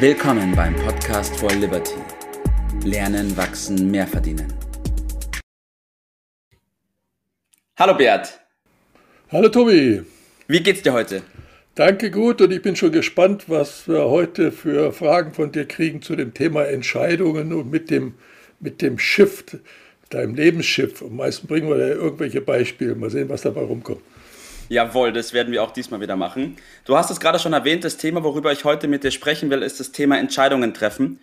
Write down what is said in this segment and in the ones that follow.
Willkommen beim Podcast for Liberty. Lernen, wachsen, mehr verdienen. Hallo Bert. Hallo Tobi. Wie geht's dir heute? Danke gut und ich bin schon gespannt, was wir heute für Fragen von dir kriegen zu dem Thema Entscheidungen und mit dem, mit dem Schiff, deinem Lebensschiff. Am meisten bringen wir da irgendwelche Beispiele. Mal sehen, was dabei rumkommt. Jawohl, das werden wir auch diesmal wieder machen. Du hast es gerade schon erwähnt, das Thema, worüber ich heute mit dir sprechen will, ist das Thema Entscheidungen treffen.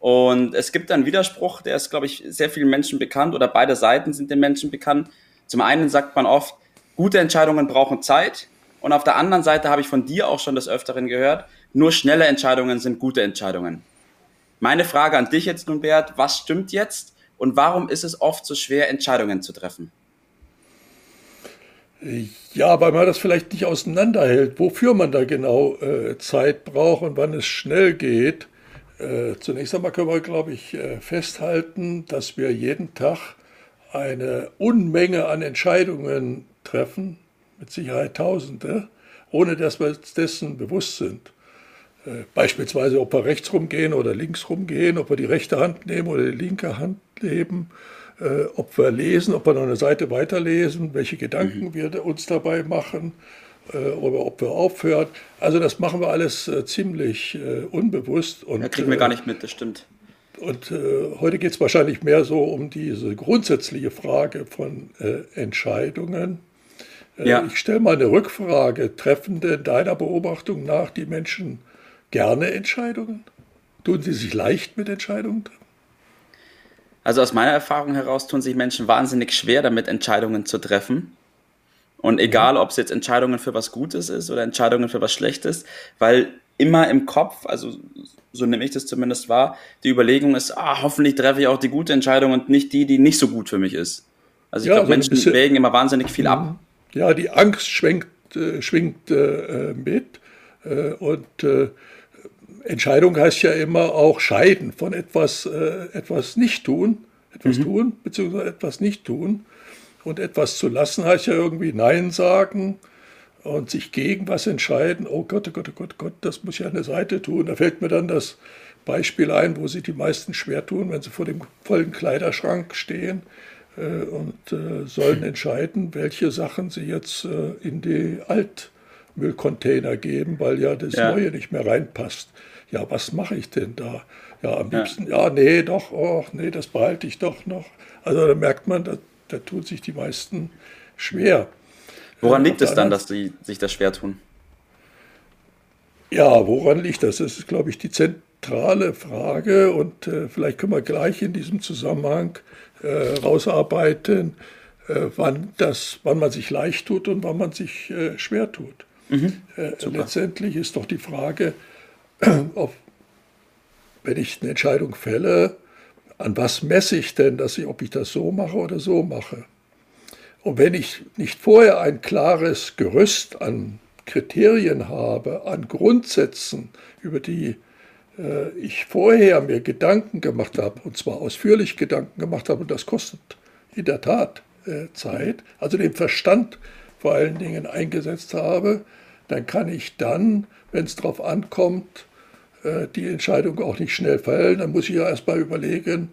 Und es gibt einen Widerspruch, der ist, glaube ich, sehr vielen Menschen bekannt oder beide Seiten sind den Menschen bekannt. Zum einen sagt man oft, gute Entscheidungen brauchen Zeit und auf der anderen Seite habe ich von dir auch schon des Öfteren gehört, nur schnelle Entscheidungen sind gute Entscheidungen. Meine Frage an dich jetzt nun, Bert, was stimmt jetzt und warum ist es oft so schwer, Entscheidungen zu treffen? Ja, weil man das vielleicht nicht auseinanderhält, wofür man da genau äh, Zeit braucht und wann es schnell geht. Äh, zunächst einmal können wir, glaube ich, äh, festhalten, dass wir jeden Tag eine Unmenge an Entscheidungen treffen, mit Sicherheit Tausende, ohne dass wir uns dessen bewusst sind. Äh, beispielsweise, ob wir rechts rumgehen oder links rumgehen, ob wir die rechte Hand nehmen oder die linke Hand nehmen, äh, ob wir lesen, ob wir noch eine Seite weiterlesen, welche Gedanken mhm. wir uns dabei machen äh, oder ob wir aufhören. Also das machen wir alles ziemlich unbewusst. Und, da kriegen wir gar nicht mit, das stimmt. Und heute geht es wahrscheinlich mehr so um diese grundsätzliche Frage von Entscheidungen äh, ja. Ich stelle mal eine Rückfrage. Treffen denn deiner Beobachtung nach die Menschen gerne Entscheidungen? Tun sie sich leicht mit Entscheidungen? Also aus meiner Erfahrung heraus tun sich Menschen wahnsinnig schwer damit, Entscheidungen zu treffen. Und egal, ob es jetzt Entscheidungen für was Gutes ist oder Entscheidungen für was Schlechtes, weil immer im Kopf, also so nehme ich das zumindest wahr, die Überlegung ist, ah, hoffentlich treffe ich auch die gute Entscheidung und nicht die, die nicht so gut für mich ist. Also ich ja, glaube, also Menschen bisschen, wägen immer wahnsinnig viel ab. Mhm. Ja, die Angst schwenkt, äh, schwingt äh, mit. Äh, und äh, Entscheidung heißt ja immer auch scheiden von etwas, äh, etwas nicht tun, etwas mhm. tun, beziehungsweise etwas nicht tun. Und etwas zu lassen heißt ja irgendwie Nein sagen und sich gegen was entscheiden. Oh Gott, oh Gott, oh Gott, oh Gott, das muss ich an der Seite tun. Da fällt mir dann das Beispiel ein, wo sich die meisten schwer tun, wenn sie vor dem vollen Kleiderschrank stehen äh, und äh, sollen entscheiden, welche Sachen sie jetzt äh, in die Altmüllcontainer geben, weil ja das ja. Neue nicht mehr reinpasst. Ja, was mache ich denn da? Ja, am liebsten, ja, ja nee, doch, oh, nee, das behalte ich doch noch. Also da merkt man, da, da tun sich die meisten schwer. Woran liegt es dann, dass sie sich das schwer tun? Ja, woran liegt das? Das ist, glaube ich, die zentrale Frage und äh, vielleicht können wir gleich in diesem Zusammenhang äh, rausarbeiten, äh, wann, das, wann man sich leicht tut und wann man sich äh, schwer tut. Mhm, äh, letztendlich ist doch die Frage, ob, wenn ich eine Entscheidung fälle, an was messe ich denn, dass ich, ob ich das so mache oder so mache. Und wenn ich nicht vorher ein klares Gerüst an Kriterien habe, an Grundsätzen, über die äh, ich vorher mir Gedanken gemacht habe, und zwar ausführlich Gedanken gemacht habe, und das kostet in der Tat äh, Zeit, also den Verstand vor allen Dingen eingesetzt habe, dann kann ich dann, wenn es darauf ankommt, äh, die Entscheidung auch nicht schnell fällen. Dann muss ich ja erstmal überlegen,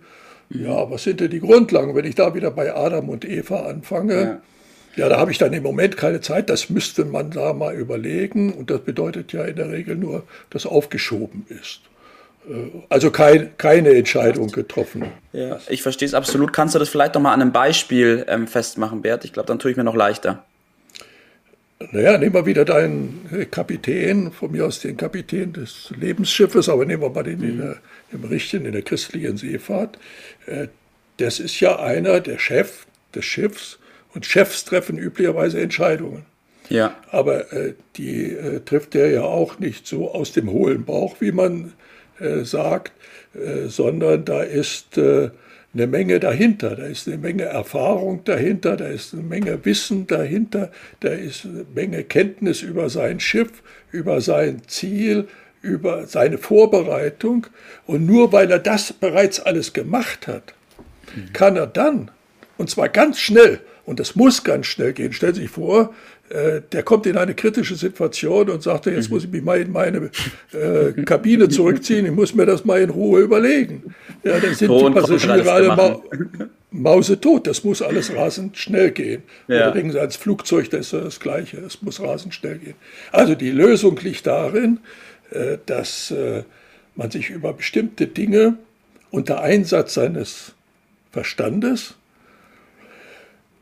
ja, was sind denn die Grundlagen? Wenn ich da wieder bei Adam und Eva anfange, ja. Ja, da habe ich dann im Moment keine Zeit. Das müsste man da mal überlegen. Und das bedeutet ja in der Regel nur, dass aufgeschoben ist. Äh, also kein, keine Entscheidung getroffen. Ja, ich verstehe es absolut. Kannst du das vielleicht noch mal an einem Beispiel ähm, festmachen, Bert? Ich glaube, dann tue ich mir noch leichter. Naja, nehmen wir wieder deinen Kapitän, von mir aus den Kapitän des Lebensschiffes, aber nehmen wir mal den mhm. in der, im Richtigen, in der christlichen Seefahrt. Äh, das ist ja einer, der Chef des Schiffs, und Chefs treffen üblicherweise Entscheidungen. Ja. Aber äh, die äh, trifft er ja auch nicht so aus dem hohlen Bauch, wie man äh, sagt, äh, sondern da ist äh, eine Menge dahinter, da ist eine Menge Erfahrung dahinter, da ist eine Menge Wissen dahinter, da ist eine Menge Kenntnis über sein Schiff, über sein Ziel, über seine Vorbereitung. Und nur weil er das bereits alles gemacht hat, mhm. kann er dann, und zwar ganz schnell, Und das muss ganz schnell gehen. Stellen Sie sich vor, äh, der kommt in eine kritische Situation und sagt, jetzt muss ich mich mal in meine äh, Kabine zurückziehen, ich muss mir das mal in Ruhe überlegen. Ja, dann sind die Passagiere alle ma mausetot. Das muss alles rasend schnell gehen. Ja. Sie ans Flugzeug, das ist das Gleiche. Es muss rasend schnell gehen. Also die Lösung liegt darin, äh, dass äh, man sich über bestimmte Dinge unter Einsatz seines Verstandes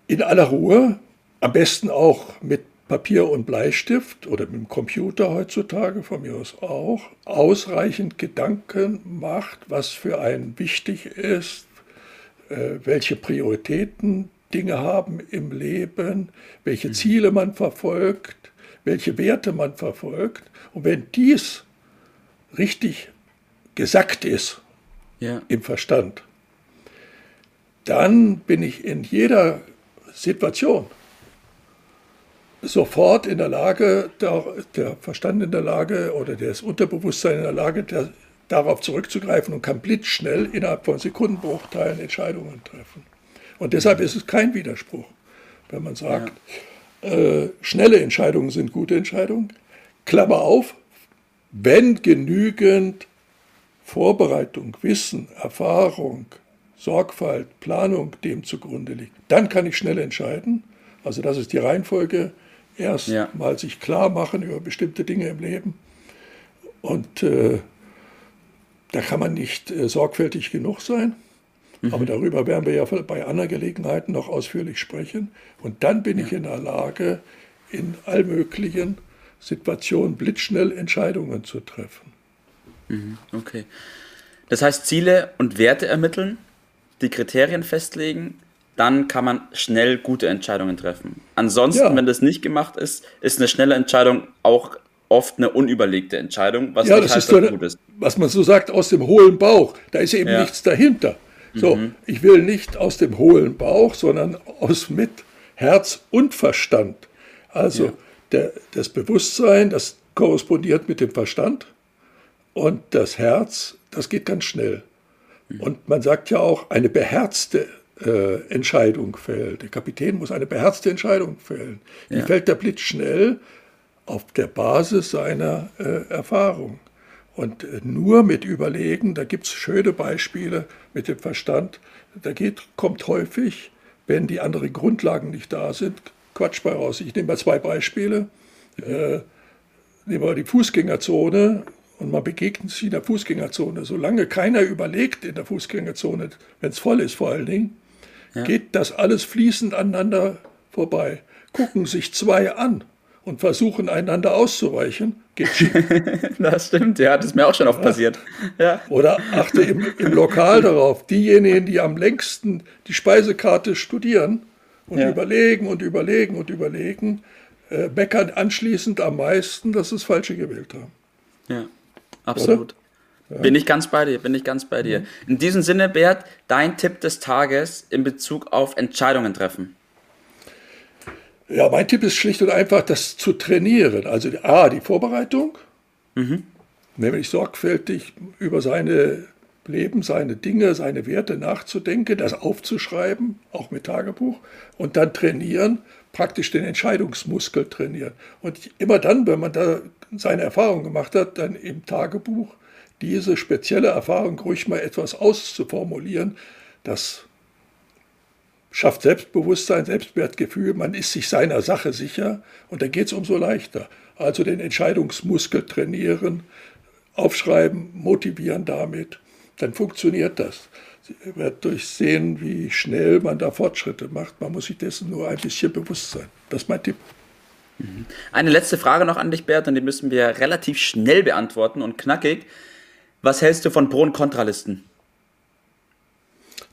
in aller Ruhe, am besten auch mit Papier und Bleistift oder mit dem Computer heutzutage von mir aus auch, ausreichend Gedanken macht, was für einen wichtig ist, äh, welche Prioritäten Dinge haben im Leben, welche mhm. Ziele man verfolgt, welche Werte man verfolgt. Und wenn dies richtig gesackt ist ja. im Verstand, dann bin ich in jeder Situation sofort in der Lage, der, der Verstand in der Lage oder das Unterbewusstsein in der Lage, der, darauf zurückzugreifen und kann blitzschnell innerhalb von Sekundenbruchteilen Entscheidungen treffen. Und deshalb ist es kein Widerspruch, wenn man sagt, ja. äh, schnelle Entscheidungen sind gute Entscheidungen. Klammer auf, wenn genügend Vorbereitung, Wissen, Erfahrung, Sorgfalt, Planung dem zugrunde liegt, dann kann ich schnell entscheiden. Also das ist die Reihenfolge. Erst ja. mal sich klar machen über bestimmte Dinge im Leben. Und äh, da kann man nicht äh, sorgfältig genug sein. Mhm. Aber darüber werden wir ja bei anderen Gelegenheiten noch ausführlich sprechen. Und dann bin ja. ich in der Lage, in allmöglichen Situationen blitzschnell Entscheidungen zu treffen. Mhm. Okay. Das heißt, Ziele und Werte ermitteln die Kriterien festlegen, dann kann man schnell gute Entscheidungen treffen. Ansonsten, ja. wenn das nicht gemacht ist, ist eine schnelle Entscheidung auch oft eine unüberlegte Entscheidung, was ja, das heißt, ist so gut ist. Was man so sagt, aus dem hohlen Bauch, da ist eben ja. nichts dahinter. So, mhm. ich will nicht aus dem hohlen Bauch, sondern aus mit Herz und Verstand. Also ja. der, das Bewusstsein, das korrespondiert mit dem Verstand und das Herz, das geht ganz schnell. Und man sagt ja auch, eine beherzte äh, Entscheidung fällt. Der Kapitän muss eine beherzte Entscheidung fällen. Die ja. fällt der Blitz schnell auf der Basis seiner äh, Erfahrung. Und äh, nur mit Überlegen, da gibt es schöne Beispiele mit dem Verstand, da geht, kommt häufig, wenn die anderen Grundlagen nicht da sind, Quatsch bei raus. Ich nehme mal zwei Beispiele. Äh, nehmen wir die Fußgängerzone und man begegnet sich in der Fußgängerzone. Solange keiner überlegt in der Fußgängerzone, wenn es voll ist vor allen Dingen, ja. geht das alles fließend aneinander vorbei. Gucken sich zwei an und versuchen einander auszuweichen, geht schief. das stimmt, ja, das ist mir auch schon oft passiert. Ja. Oder achte im, im Lokal darauf, diejenigen, die am längsten die Speisekarte studieren und ja. überlegen und überlegen und überlegen, äh, meckern anschließend am meisten, dass sie das Falsche gewählt haben. Ja. Absolut. Ja. Bin ich ganz bei dir, bin ich ganz bei dir. Mhm. In diesem Sinne, Bert, dein Tipp des Tages in Bezug auf Entscheidungen treffen. Ja, mein Tipp ist schlicht und einfach, das zu trainieren. Also A, die Vorbereitung, mhm. nämlich sorgfältig über seine Leben, seine Dinge, seine Werte nachzudenken, das aufzuschreiben, auch mit Tagebuch, und dann trainieren, praktisch den Entscheidungsmuskel trainieren. Und immer dann, wenn man da seine Erfahrung gemacht hat, dann im Tagebuch diese spezielle Erfahrung ruhig mal etwas auszuformulieren, das schafft Selbstbewusstsein, Selbstwertgefühl, man ist sich seiner Sache sicher und dann geht es umso leichter. Also den Entscheidungsmuskel trainieren, aufschreiben, motivieren damit, dann funktioniert das. Sie wird durchsehen, wie schnell man da Fortschritte macht. Man muss sich dessen nur ein bisschen bewusst sein. Das ist mein Tipp. Mhm. Eine letzte Frage noch an dich, Bert, und die müssen wir relativ schnell beantworten und knackig. Was hältst du von Pro- und Kontralisten?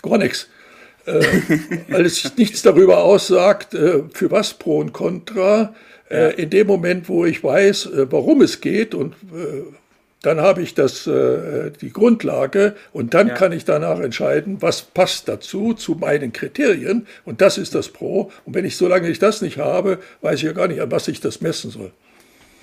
Gar nichts. Äh, weil es nichts darüber aussagt, äh, für was Pro und Contra. Äh, ja. In dem Moment, wo ich weiß, äh, warum es geht und äh, dann habe ich das, äh, die Grundlage und dann ja. kann ich danach entscheiden, was passt dazu, zu meinen Kriterien und das ist das Pro. Und wenn ich, solange ich das nicht habe, weiß ich ja gar nicht, an was ich das messen soll.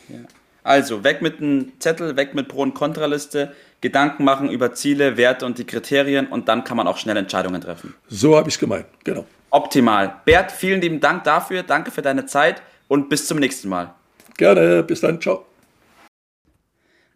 Ja. Also, weg mit dem Zettel, weg mit Pro- und Kontraliste, Gedanken machen über Ziele, Werte und die Kriterien und dann kann man auch schnell Entscheidungen treffen. So habe ich es gemeint, genau. Optimal. Bert, vielen lieben Dank dafür. Danke für deine Zeit und bis zum nächsten Mal. Gerne. Bis dann. Ciao.